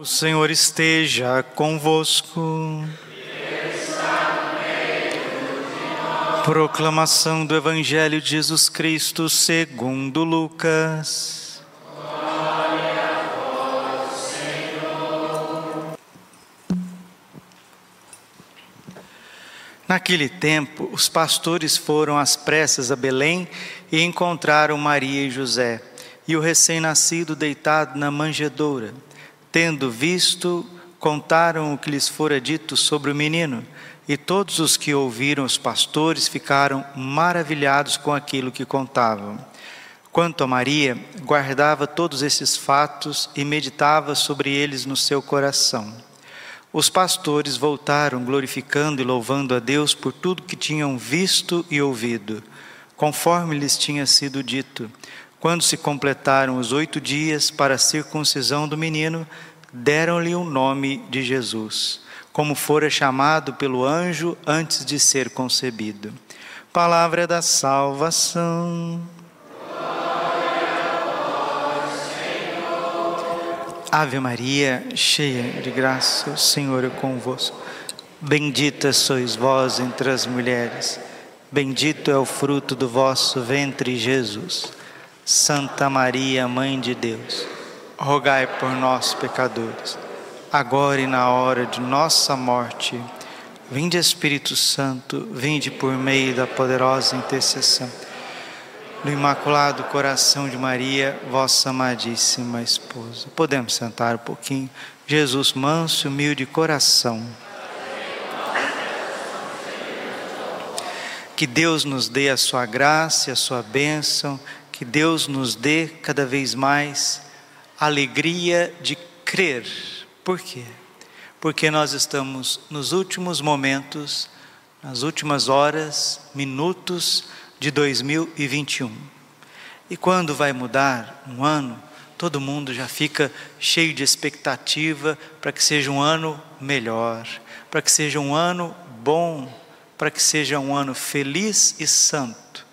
O Senhor esteja convosco. Proclamação do Evangelho de Jesus Cristo segundo Lucas. Glória a vós, Senhor. Naquele tempo, os pastores foram às pressas a Belém e encontraram Maria e José e o recém-nascido deitado na manjedoura. Tendo visto, contaram o que lhes fora dito sobre o menino, e todos os que ouviram os pastores ficaram maravilhados com aquilo que contavam. Quanto a Maria, guardava todos esses fatos e meditava sobre eles no seu coração. Os pastores voltaram glorificando e louvando a Deus por tudo que tinham visto e ouvido, conforme lhes tinha sido dito. Quando se completaram os oito dias para a circuncisão do menino, deram-lhe o nome de Jesus, como fora chamado pelo anjo antes de ser concebido. Palavra da salvação. Ave Maria, cheia de graça, o Senhor é convosco. Bendita sois vós entre as mulheres, bendito é o fruto do vosso ventre, Jesus. Santa Maria, Mãe de Deus, rogai por nós, pecadores, agora e na hora de nossa morte. Vinde, Espírito Santo, vinde por meio da poderosa intercessão. No Imaculado Coração de Maria, vossa amadíssima esposa. Podemos sentar um pouquinho. Jesus, manso e humilde coração. Que Deus nos dê a sua graça a sua bênção que Deus nos dê cada vez mais alegria de crer. Por quê? Porque nós estamos nos últimos momentos, nas últimas horas, minutos de 2021. E quando vai mudar um ano, todo mundo já fica cheio de expectativa para que seja um ano melhor, para que seja um ano bom, para que seja um ano feliz e santo.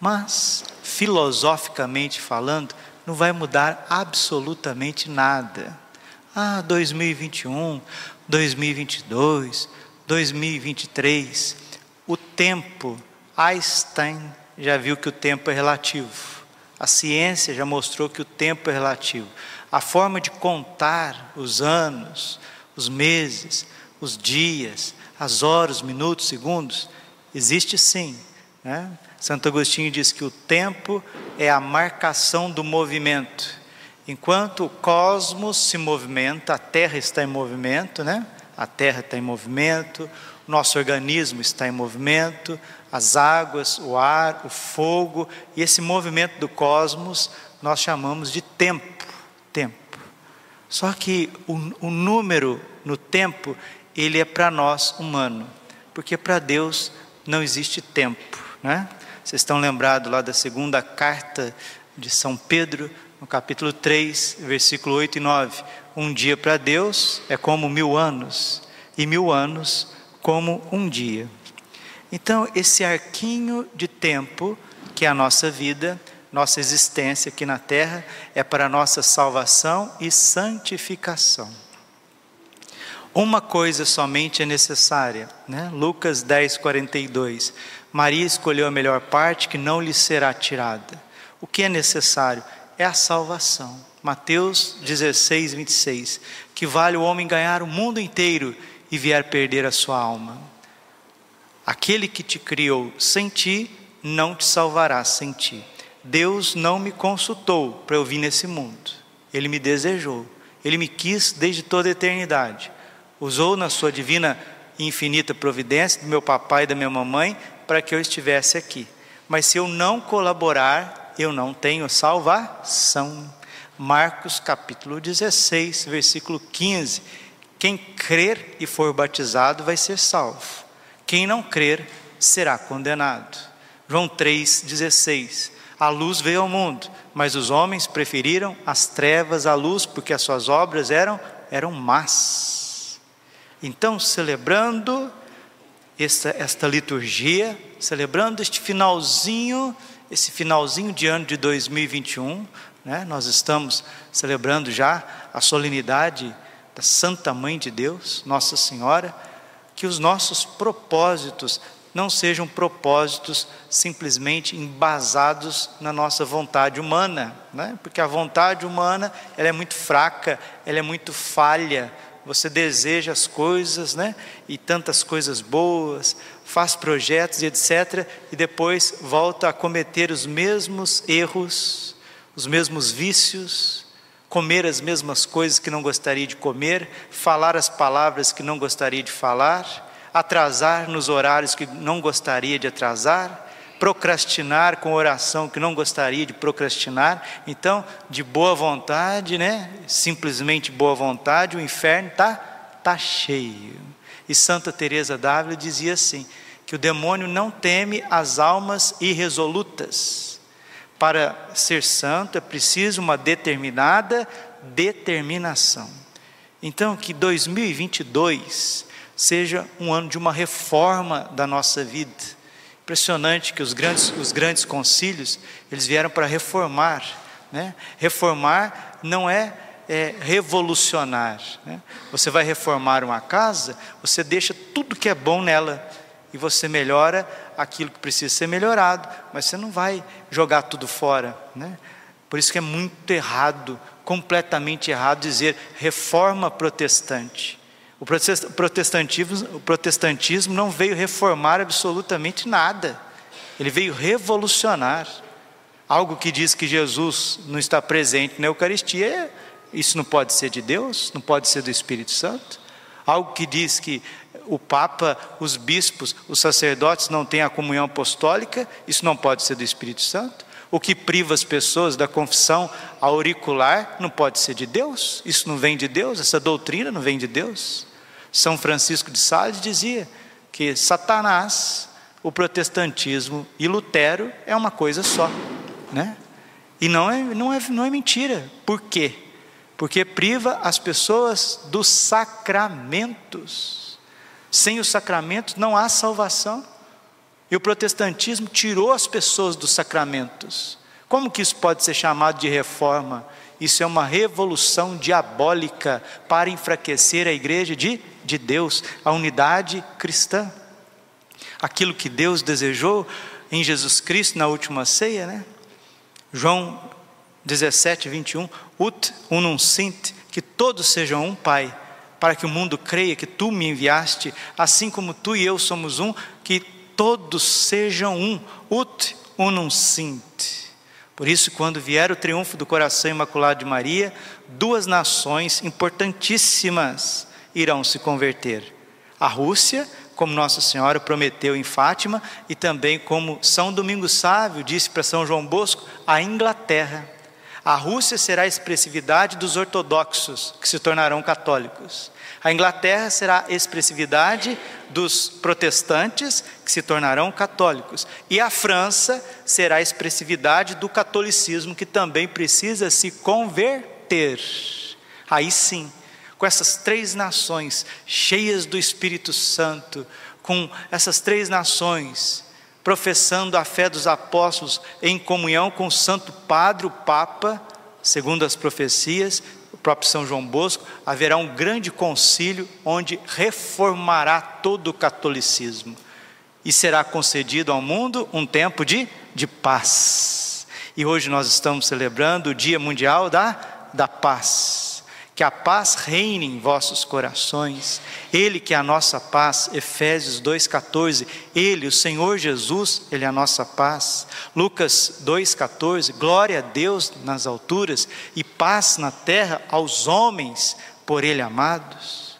Mas filosoficamente falando, não vai mudar absolutamente nada. Ah, 2021, 2022, 2023, o tempo, Einstein já viu que o tempo é relativo. A ciência já mostrou que o tempo é relativo. A forma de contar os anos, os meses, os dias, as horas, minutos, segundos, existe sim. Né? Santo Agostinho diz que o tempo é a marcação do movimento. Enquanto o cosmos se movimenta, a Terra está em movimento, né? A Terra está em movimento, o nosso organismo está em movimento, as águas, o ar, o fogo, e esse movimento do cosmos nós chamamos de tempo. Tempo. Só que o, o número no tempo, ele é para nós humano, porque para Deus não existe tempo, né? Vocês estão lembrados lá da segunda carta de São Pedro, no capítulo 3, versículo 8 e 9. Um dia para Deus é como mil anos, e mil anos como um dia. Então, esse arquinho de tempo, que é a nossa vida, nossa existência aqui na terra, é para nossa salvação e santificação. Uma coisa somente é necessária, né? Lucas 10, 42. Maria escolheu a melhor parte que não lhe será tirada. O que é necessário? É a salvação. Mateus 16, 26. Que vale o homem ganhar o mundo inteiro e vier perder a sua alma. Aquele que te criou sem ti, não te salvará sem ti. Deus não me consultou para eu vir nesse mundo. Ele me desejou. Ele me quis desde toda a eternidade. Usou na sua divina e infinita providência do meu papai e da minha mamãe para que eu estivesse aqui. Mas se eu não colaborar, eu não tenho salvação. Marcos capítulo 16, versículo 15. Quem crer e for batizado vai ser salvo. Quem não crer será condenado. João 3,16. A luz veio ao mundo, mas os homens preferiram as trevas à luz, porque as suas obras eram, eram más. Então, celebrando esta, esta liturgia, celebrando este finalzinho, esse finalzinho de ano de 2021, né? nós estamos celebrando já a solenidade da Santa Mãe de Deus, Nossa Senhora, que os nossos propósitos não sejam propósitos simplesmente embasados na nossa vontade humana, né? porque a vontade humana ela é muito fraca, ela é muito falha. Você deseja as coisas, né? E tantas coisas boas, faz projetos e etc. E depois volta a cometer os mesmos erros, os mesmos vícios, comer as mesmas coisas que não gostaria de comer, falar as palavras que não gostaria de falar atrasar nos horários que não gostaria de atrasar, procrastinar com oração que não gostaria de procrastinar. Então, de boa vontade, né? Simplesmente boa vontade, o inferno tá tá cheio. E Santa Teresa d'Ávila dizia assim, que o demônio não teme as almas irresolutas. Para ser santo é preciso uma determinada determinação. Então, que 2022 seja um ano de uma reforma da nossa vida. Impressionante que os grandes, os grandes concílios, eles vieram para reformar. Né? Reformar não é, é revolucionar. Né? Você vai reformar uma casa, você deixa tudo que é bom nela e você melhora aquilo que precisa ser melhorado, mas você não vai jogar tudo fora. Né? Por isso que é muito errado, completamente errado dizer reforma protestante. O protestantismo, o protestantismo não veio reformar absolutamente nada, ele veio revolucionar. Algo que diz que Jesus não está presente na Eucaristia, isso não pode ser de Deus, não pode ser do Espírito Santo. Algo que diz que o Papa, os bispos, os sacerdotes não têm a comunhão apostólica, isso não pode ser do Espírito Santo. O que priva as pessoas da confissão auricular não pode ser de Deus, isso não vem de Deus, essa doutrina não vem de Deus. São Francisco de Sales dizia que Satanás, o protestantismo e Lutero é uma coisa só, né? E não é, não é, não é mentira. Por quê? Porque priva as pessoas dos sacramentos. Sem os sacramentos não há salvação. E o protestantismo tirou as pessoas dos sacramentos. Como que isso pode ser chamado de reforma? Isso é uma revolução diabólica para enfraquecer a igreja de, de Deus, a unidade cristã. Aquilo que Deus desejou em Jesus Cristo na última ceia, né? João 17, 21, ut unum sint, que todos sejam um, Pai, para que o mundo creia que Tu me enviaste, assim como Tu e eu somos um, que todos sejam um, ut unum sint. Por isso, quando vier o triunfo do coração imaculado de Maria, duas nações importantíssimas irão se converter: a Rússia, como Nossa Senhora prometeu em Fátima, e também como São Domingos Sávio disse para São João Bosco, a Inglaterra. A Rússia será a expressividade dos ortodoxos, que se tornarão católicos. A Inglaterra será a expressividade dos protestantes, que se tornarão católicos. E a França será a expressividade do catolicismo, que também precisa se converter. Aí sim, com essas três nações cheias do Espírito Santo, com essas três nações professando a fé dos apóstolos em comunhão com o Santo Padre, o Papa, segundo as profecias, o próprio São João Bosco, haverá um grande concílio onde reformará todo o catolicismo e será concedido ao mundo um tempo de, de paz. E hoje nós estamos celebrando o Dia Mundial da, da Paz que a paz reine em vossos corações. Ele que é a nossa paz, Efésios 2:14. Ele, o Senhor Jesus, ele é a nossa paz. Lucas 2:14. Glória a Deus nas alturas e paz na terra aos homens por ele amados.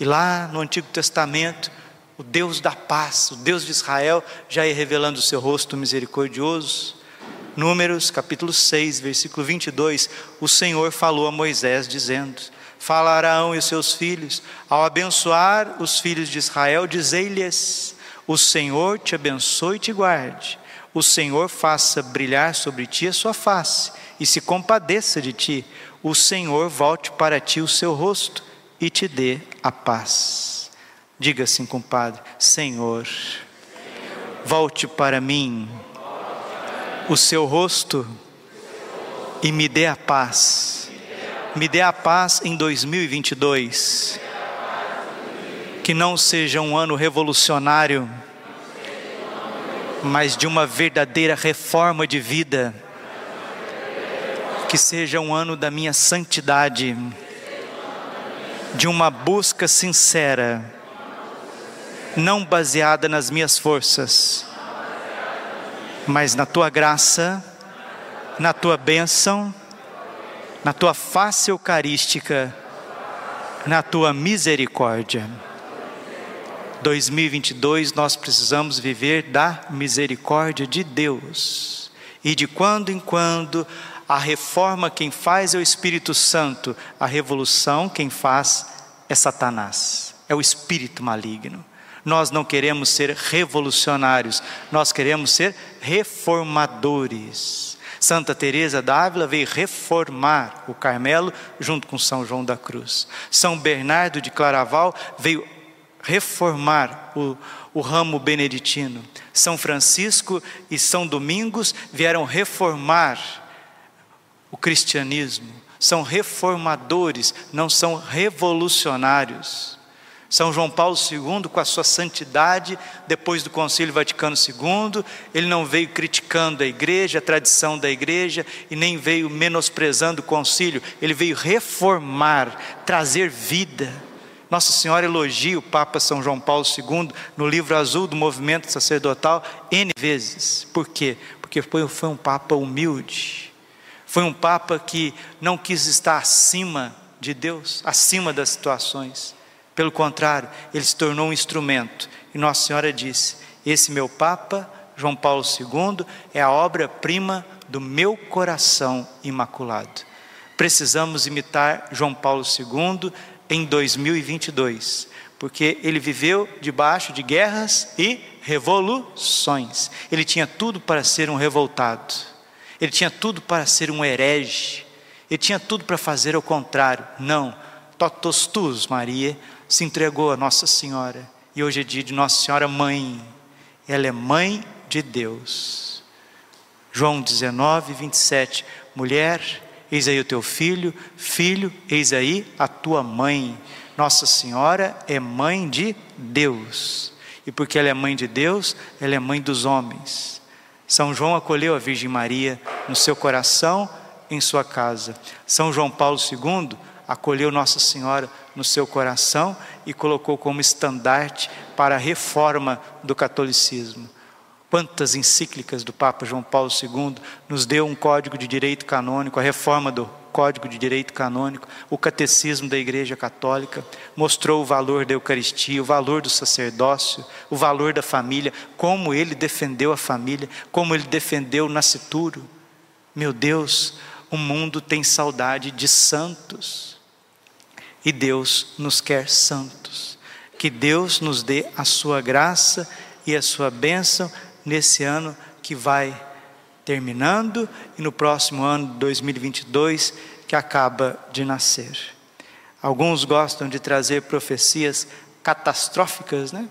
E lá no Antigo Testamento, o Deus da paz, o Deus de Israel, já ia revelando o seu rosto misericordioso. Números capítulo 6, versículo 22, o Senhor falou a Moisés dizendo: Fala Araão e seus filhos, ao abençoar os filhos de Israel, dizei-lhes: O Senhor te abençoe e te guarde. O Senhor faça brilhar sobre ti a sua face e se compadeça de ti. O Senhor volte para ti o seu rosto e te dê a paz. Diga assim, compadre: Senhor, volte para mim o seu rosto e me dê a paz. Me dê a paz em 2022. Que não seja um ano revolucionário, mas de uma verdadeira reforma de vida. Que seja um ano da minha santidade, de uma busca sincera, não baseada nas minhas forças, mas na tua graça, na tua bênção, na tua face eucarística, na tua misericórdia. 2022 nós precisamos viver da misericórdia de Deus. E de quando em quando a reforma quem faz é o Espírito Santo, a revolução quem faz é Satanás, é o espírito maligno. Nós não queremos ser revolucionários, nós queremos ser reformadores. Santa Teresa d'Ávila veio reformar o Carmelo junto com São João da Cruz. São Bernardo de Claraval veio reformar o, o ramo beneditino. São Francisco e São Domingos vieram reformar o cristianismo. São reformadores, não são revolucionários. São João Paulo II, com a sua santidade, depois do Concílio Vaticano II, ele não veio criticando a igreja, a tradição da igreja, e nem veio menosprezando o concílio, ele veio reformar, trazer vida. Nossa Senhora elogia o Papa São João Paulo II no livro azul do movimento sacerdotal N vezes. Por quê? Porque foi, foi um Papa humilde, foi um Papa que não quis estar acima de Deus, acima das situações pelo contrário, ele se tornou um instrumento. E Nossa Senhora disse: Esse meu Papa, João Paulo II, é a obra-prima do meu coração imaculado. Precisamos imitar João Paulo II em 2022, porque ele viveu debaixo de guerras e revoluções. Ele tinha tudo para ser um revoltado, ele tinha tudo para ser um herege, ele tinha tudo para fazer o contrário. Não, totos tus, Maria, se entregou a Nossa Senhora. E hoje é dia de Nossa Senhora Mãe. Ela é mãe de Deus. João 19, 27. Mulher, eis aí o teu filho. Filho, eis aí a tua mãe. Nossa Senhora é mãe de Deus. E porque ela é mãe de Deus, ela é mãe dos homens. São João acolheu a Virgem Maria no seu coração, em sua casa. São João Paulo II acolheu Nossa Senhora no seu coração e colocou como estandarte para a reforma do catolicismo. Quantas encíclicas do Papa João Paulo II nos deu um código de direito canônico, a reforma do Código de Direito Canônico, o Catecismo da Igreja Católica, mostrou o valor da Eucaristia, o valor do sacerdócio, o valor da família, como ele defendeu a família, como ele defendeu o nascituro. Meu Deus, o mundo tem saudade de santos. E Deus nos quer santos. Que Deus nos dê a sua graça e a sua bênção nesse ano que vai terminando e no próximo ano, 2022, que acaba de nascer. Alguns gostam de trazer profecias catastróficas, né?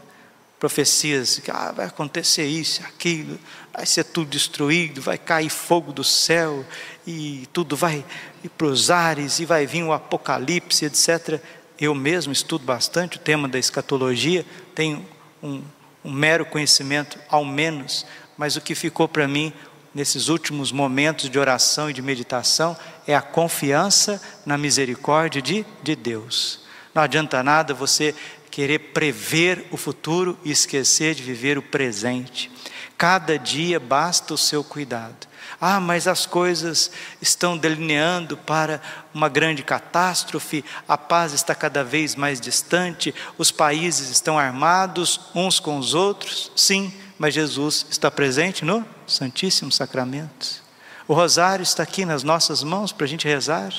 Profecias que ah, vai acontecer isso, aquilo, vai ser tudo destruído, vai cair fogo do céu e tudo vai ir para os ares e vai vir o apocalipse, etc. Eu mesmo estudo bastante o tema da escatologia, tenho um, um mero conhecimento, ao menos, mas o que ficou para mim nesses últimos momentos de oração e de meditação é a confiança na misericórdia de, de Deus. Não adianta nada você querer prever o futuro e esquecer de viver o presente. Cada dia basta o seu cuidado. Ah, mas as coisas estão delineando para uma grande catástrofe, a paz está cada vez mais distante, os países estão armados uns com os outros. Sim, mas Jesus está presente no Santíssimo Sacramento. O rosário está aqui nas nossas mãos para a gente rezar.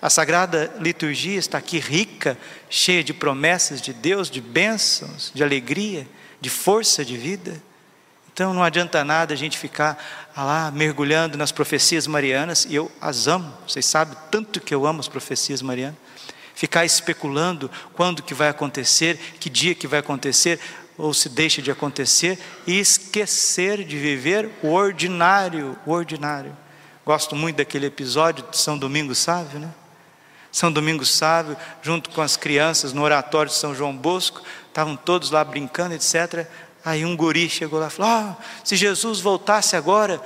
A sagrada liturgia está aqui rica, cheia de promessas de Deus, de bênçãos, de alegria, de força de vida. Então não adianta nada a gente ficar lá mergulhando nas profecias marianas, e eu as amo, vocês sabem tanto que eu amo as profecias marianas. Ficar especulando quando que vai acontecer, que dia que vai acontecer, ou se deixa de acontecer, e esquecer de viver o ordinário, o ordinário. Gosto muito daquele episódio de São Domingos Sávio, né? São Domingos Sábio, junto com as crianças no oratório de São João Bosco, estavam todos lá brincando, etc. Aí um guri chegou lá e falou: oh, se Jesus voltasse agora,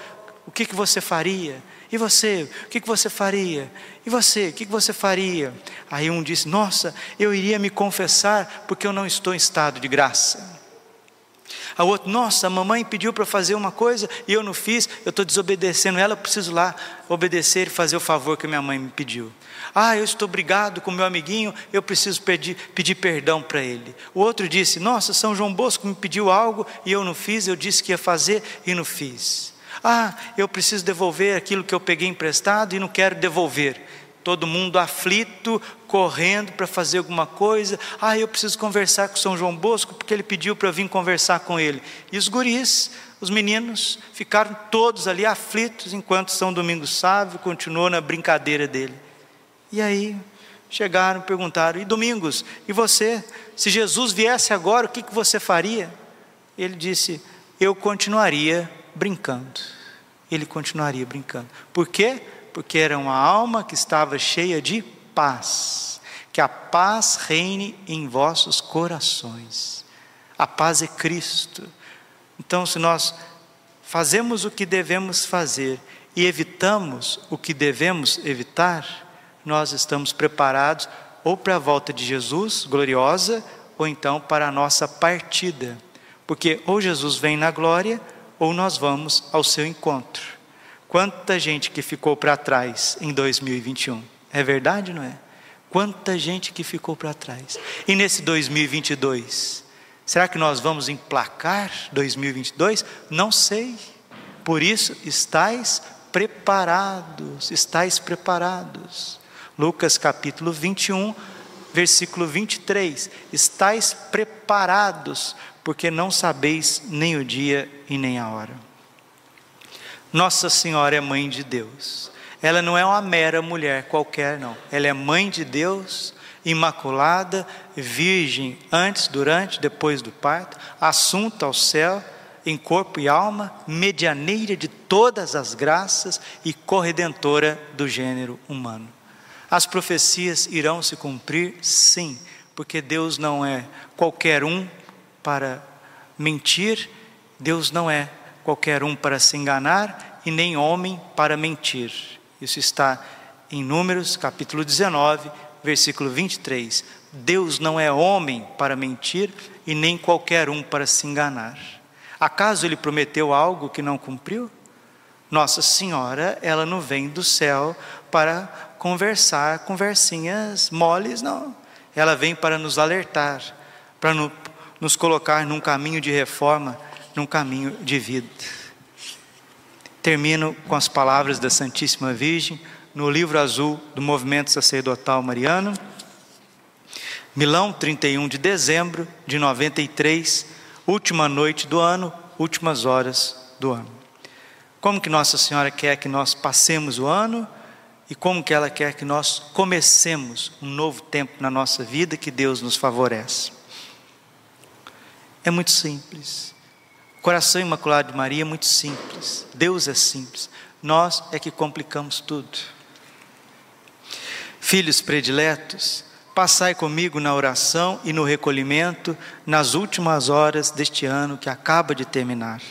o que, que você faria? E você, o que, que você faria? E você, o que, que você faria? Aí um disse: Nossa, eu iria me confessar porque eu não estou em estado de graça. A outro, nossa, a mamãe pediu para fazer uma coisa e eu não fiz, eu estou desobedecendo ela, eu preciso lá obedecer e fazer o favor que minha mãe me pediu. Ah, eu estou brigado com meu amiguinho, eu preciso pedir, pedir perdão para ele. O outro disse: Nossa, São João Bosco me pediu algo e eu não fiz, eu disse que ia fazer e não fiz. Ah, eu preciso devolver aquilo que eu peguei emprestado e não quero devolver todo mundo aflito, correndo para fazer alguma coisa. Ah, eu preciso conversar com São João Bosco, porque ele pediu para eu vir conversar com ele. E os guris, os meninos, ficaram todos ali aflitos, enquanto São Domingos Sávio continuou na brincadeira dele. E aí, chegaram, perguntaram: E Domingos, e você? Se Jesus viesse agora, o que, que você faria? Ele disse: Eu continuaria brincando. Ele continuaria brincando. Por quê? Porque era uma alma que estava cheia de paz. Que a paz reine em vossos corações. A paz é Cristo. Então, se nós fazemos o que devemos fazer e evitamos o que devemos evitar, nós estamos preparados ou para a volta de Jesus gloriosa, ou então para a nossa partida. Porque ou Jesus vem na glória, ou nós vamos ao seu encontro. Quanta gente que ficou para trás em 2021. É verdade, não é? Quanta gente que ficou para trás. E nesse 2022, será que nós vamos emplacar 2022? Não sei. Por isso, estáis preparados, estáis preparados. Lucas capítulo 21, versículo 23. Estáis preparados, porque não sabeis nem o dia e nem a hora. Nossa Senhora é mãe de Deus. Ela não é uma mera mulher qualquer, não. Ela é mãe de Deus, imaculada, virgem, antes, durante, depois do parto, assunta ao céu, em corpo e alma, medianeira de todas as graças e corredentora do gênero humano. As profecias irão se cumprir, sim, porque Deus não é qualquer um para mentir, Deus não é qualquer um para se enganar e nem homem para mentir. Isso está em Números, capítulo 19, versículo 23. Deus não é homem para mentir e nem qualquer um para se enganar. Acaso ele prometeu algo que não cumpriu? Nossa Senhora, ela não vem do céu para conversar conversinhas moles, não. Ela vem para nos alertar, para nos colocar num caminho de reforma num caminho de vida. Termino com as palavras da Santíssima Virgem no livro azul do Movimento Sacerdotal Mariano. Milão, 31 de dezembro de 93, última noite do ano, últimas horas do ano. Como que Nossa Senhora quer que nós passemos o ano e como que ela quer que nós comecemos um novo tempo na nossa vida que Deus nos favorece. É muito simples. Coração imaculado de Maria é muito simples. Deus é simples. Nós é que complicamos tudo. Filhos prediletos, passai comigo na oração e no recolhimento nas últimas horas deste ano que acaba de terminar.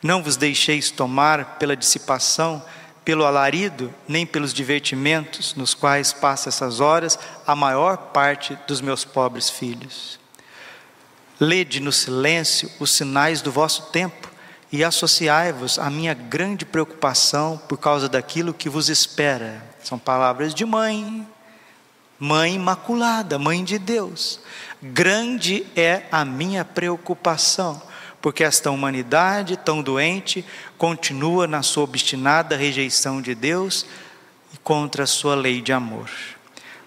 Não vos deixeis tomar pela dissipação, pelo alarido, nem pelos divertimentos nos quais passa essas horas a maior parte dos meus pobres filhos. Lede no silêncio os sinais do vosso tempo e associai-vos à minha grande preocupação por causa daquilo que vos espera. São palavras de mãe, mãe imaculada, mãe de Deus. Grande é a minha preocupação, porque esta humanidade tão doente continua na sua obstinada rejeição de Deus e contra a sua lei de amor.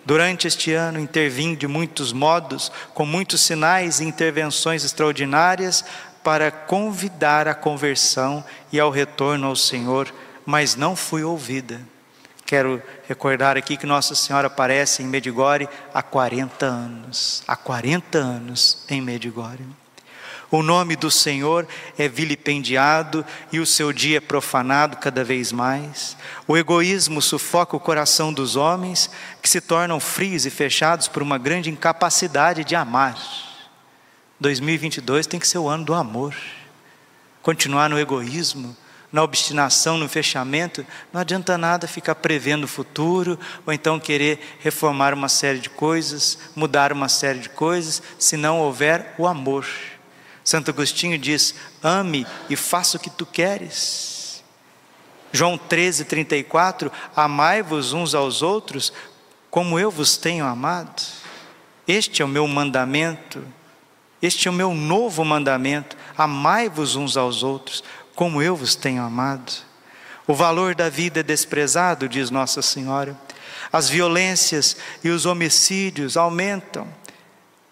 Durante este ano, intervim de muitos modos, com muitos sinais e intervenções extraordinárias para convidar à conversão e ao retorno ao Senhor, mas não fui ouvida. Quero recordar aqui que Nossa Senhora aparece em Medigore há 40 anos. Há 40 anos em Medigore. O nome do Senhor é vilipendiado e o seu dia é profanado cada vez mais. O egoísmo sufoca o coração dos homens, que se tornam frios e fechados por uma grande incapacidade de amar. 2022 tem que ser o ano do amor. Continuar no egoísmo, na obstinação, no fechamento, não adianta nada ficar prevendo o futuro, ou então querer reformar uma série de coisas, mudar uma série de coisas, se não houver o amor. Santo Agostinho diz: ame e faça o que tu queres. João 13, 34: Amai-vos uns aos outros como eu vos tenho amado. Este é o meu mandamento, este é o meu novo mandamento: amai-vos uns aos outros como eu vos tenho amado. O valor da vida é desprezado, diz Nossa Senhora. As violências e os homicídios aumentam.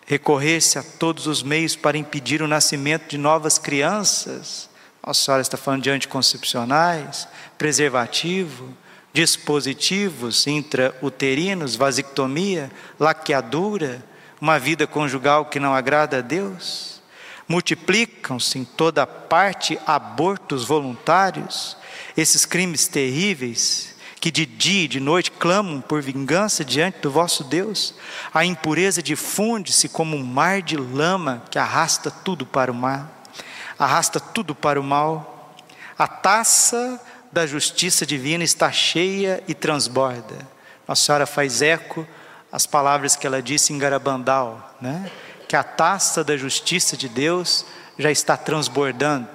Recorrer-se a todos os meios para impedir o nascimento de novas crianças. Nossa Senhora está falando de anticoncepcionais, preservativo, dispositivos intrauterinos, vasectomia, laqueadura, uma vida conjugal que não agrada a Deus. Multiplicam-se em toda parte abortos voluntários, esses crimes terríveis que de dia e de noite clamam por vingança diante do vosso Deus. A impureza difunde-se como um mar de lama que arrasta tudo para o mar, arrasta tudo para o mal. A taça da justiça divina está cheia e transborda. Nossa Senhora faz eco às palavras que ela disse em Garabandal, né? que a taça da justiça de Deus já está transbordando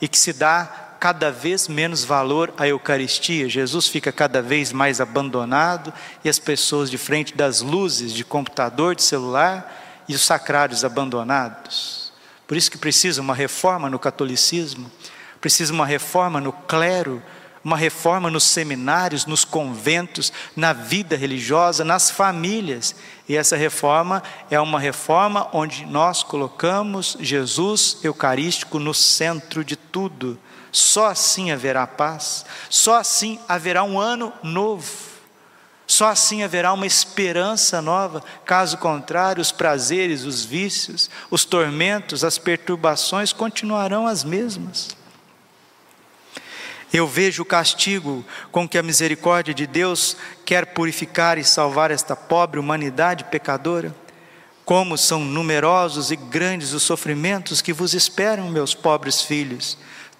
e que se dá cada vez menos valor à Eucaristia. Jesus fica cada vez mais abandonado e as pessoas de frente das luzes de computador, de celular e os sacrários abandonados. Por isso que precisa uma reforma no catolicismo, precisa uma reforma no clero, uma reforma nos seminários, nos conventos, na vida religiosa, nas famílias. E essa reforma é uma reforma onde nós colocamos Jesus Eucarístico no centro de tudo. Só assim haverá paz, só assim haverá um ano novo. Só assim haverá uma esperança nova, caso contrário, os prazeres, os vícios, os tormentos, as perturbações continuarão as mesmas. Eu vejo o castigo com que a misericórdia de Deus quer purificar e salvar esta pobre humanidade pecadora. Como são numerosos e grandes os sofrimentos que vos esperam, meus pobres filhos,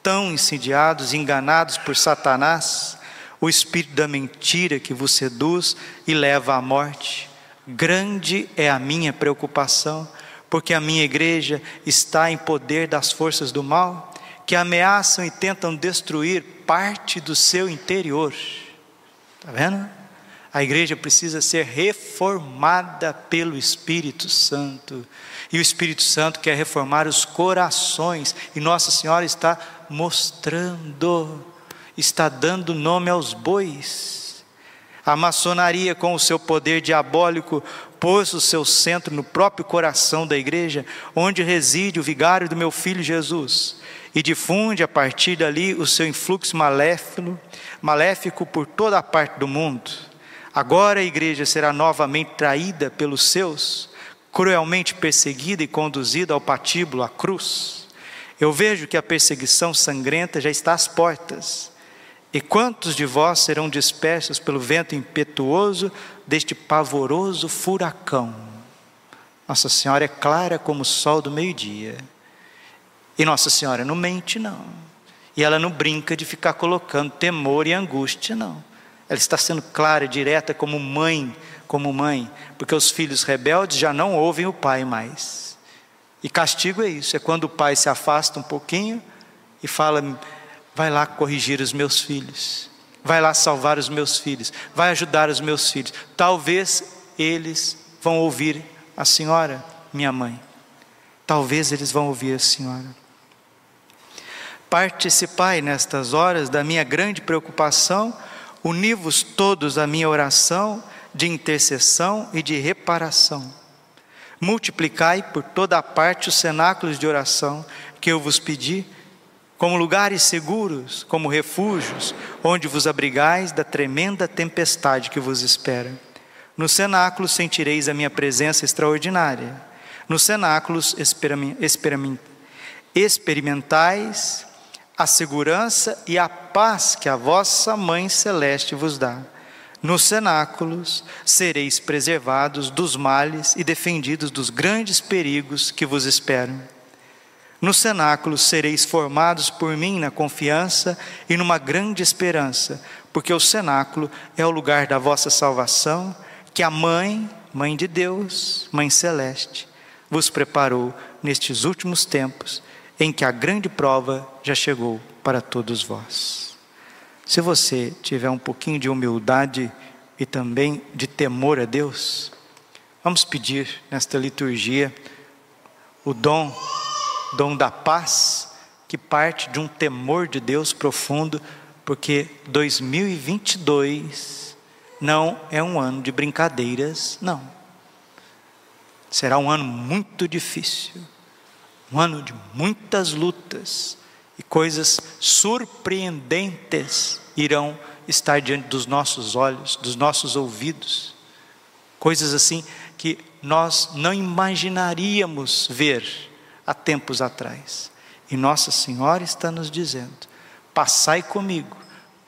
tão insidiados, enganados por Satanás, o espírito da mentira que vos seduz e leva à morte. Grande é a minha preocupação, porque a minha igreja está em poder das forças do mal, que ameaçam e tentam destruir parte do seu interior. Está vendo? A igreja precisa ser reformada pelo Espírito Santo. E o Espírito Santo quer reformar os corações. E Nossa Senhora está mostrando, está dando nome aos bois. A maçonaria, com o seu poder diabólico, pôs o seu centro no próprio coração da igreja, onde reside o vigário do meu filho Jesus e difunde a partir dali o seu influxo maléfico, maléfico por toda a parte do mundo. Agora a igreja será novamente traída pelos seus, cruelmente perseguida e conduzida ao patíbulo, à cruz. Eu vejo que a perseguição sangrenta já está às portas. E quantos de vós serão dispersos pelo vento impetuoso deste pavoroso furacão? Nossa Senhora é clara como o sol do meio-dia. E Nossa Senhora não mente, não. E ela não brinca de ficar colocando temor e angústia, não. Ela está sendo clara direta como mãe, como mãe, porque os filhos rebeldes já não ouvem o pai mais. E castigo é isso, é quando o pai se afasta um pouquinho e fala: vai lá corrigir os meus filhos, vai lá salvar os meus filhos, vai ajudar os meus filhos. Talvez eles vão ouvir a senhora, minha mãe. Talvez eles vão ouvir a senhora. Participai nestas horas da minha grande preocupação, uni-vos todos à minha oração de intercessão e de reparação. Multiplicai por toda a parte os cenáculos de oração que eu vos pedi, como lugares seguros, como refúgios, onde vos abrigais da tremenda tempestade que vos espera. No cenáculo sentireis a minha presença extraordinária. Nos cenáculos experimentais a segurança e a paz que a vossa Mãe Celeste vos dá. Nos cenáculos sereis preservados dos males e defendidos dos grandes perigos que vos esperam. Nos cenáculos sereis formados por mim na confiança e numa grande esperança, porque o cenáculo é o lugar da vossa salvação, que a Mãe, Mãe de Deus, Mãe Celeste, vos preparou nestes últimos tempos em que a grande prova já chegou para todos vós. Se você tiver um pouquinho de humildade e também de temor a Deus, vamos pedir nesta liturgia o dom, dom da paz, que parte de um temor de Deus profundo, porque 2022 não é um ano de brincadeiras, não. Será um ano muito difícil um ano de muitas lutas e coisas surpreendentes irão estar diante dos nossos olhos, dos nossos ouvidos. Coisas assim que nós não imaginaríamos ver há tempos atrás. E Nossa Senhora está nos dizendo: passai comigo,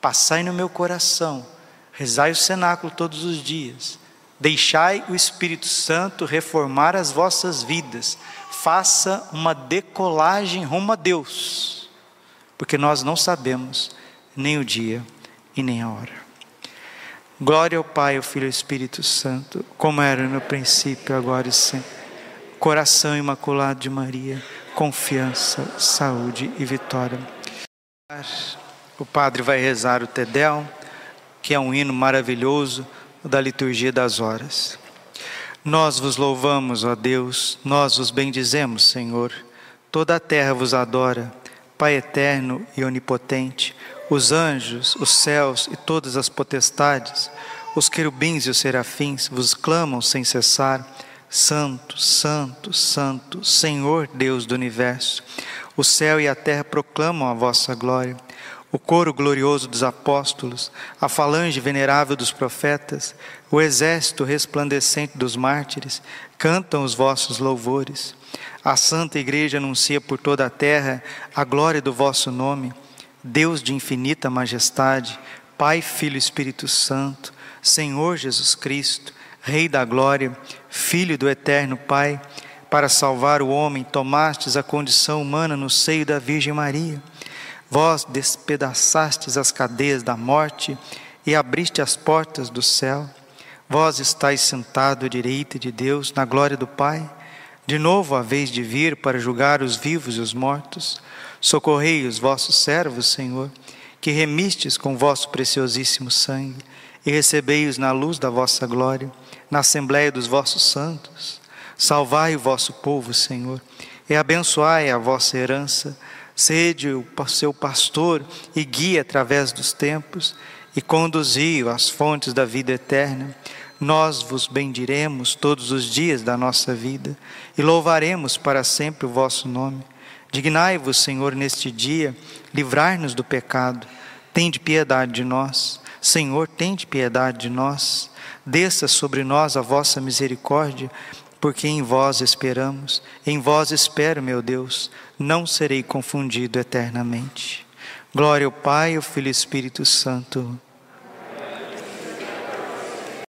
passai no meu coração, rezai o cenáculo todos os dias, deixai o Espírito Santo reformar as vossas vidas, faça uma decolagem rumo a Deus, porque nós não sabemos nem o dia e nem a hora. Glória ao Pai, ao Filho e ao Espírito Santo, como era no princípio, agora e sempre. Coração imaculado de Maria, confiança, saúde e vitória. O padre vai rezar o Tedel, que é um hino maravilhoso da liturgia das horas. Nós vos louvamos, ó Deus, nós vos bendizemos, Senhor. Toda a terra vos adora, Pai eterno e onipotente, os anjos, os céus e todas as potestades, os querubins e os serafins vos clamam sem cessar: Santo, Santo, Santo, Senhor Deus do universo. O céu e a terra proclamam a vossa glória o coro glorioso dos apóstolos, a falange venerável dos profetas, o exército resplandecente dos mártires, cantam os vossos louvores. A Santa Igreja anuncia por toda a terra a glória do vosso nome. Deus de infinita majestade, Pai, Filho e Espírito Santo, Senhor Jesus Cristo, Rei da glória, Filho do eterno Pai, para salvar o homem, tomastes a condição humana no seio da Virgem Maria Vós despedaçastes as cadeias da morte e abriste as portas do céu. Vós estáis sentado à direita de Deus, na glória do Pai. De novo a vez de vir para julgar os vivos e os mortos. Socorrei os vossos servos, Senhor, que remistes com vosso preciosíssimo sangue, e recebei-os na luz da vossa glória, na assembléia dos vossos santos. Salvai o vosso povo, Senhor, e abençoai a vossa herança Sede o seu pastor e guia através dos tempos e conduzi-o às fontes da vida eterna. Nós vos bendiremos todos os dias da nossa vida e louvaremos para sempre o vosso nome. Dignai-vos, Senhor, neste dia, livrar-nos do pecado. Tende piedade de nós. Senhor, tende piedade de nós. Desça sobre nós a vossa misericórdia porque em vós esperamos, em vós espero, meu Deus, não serei confundido eternamente. Glória ao Pai, ao Filho e ao Espírito Santo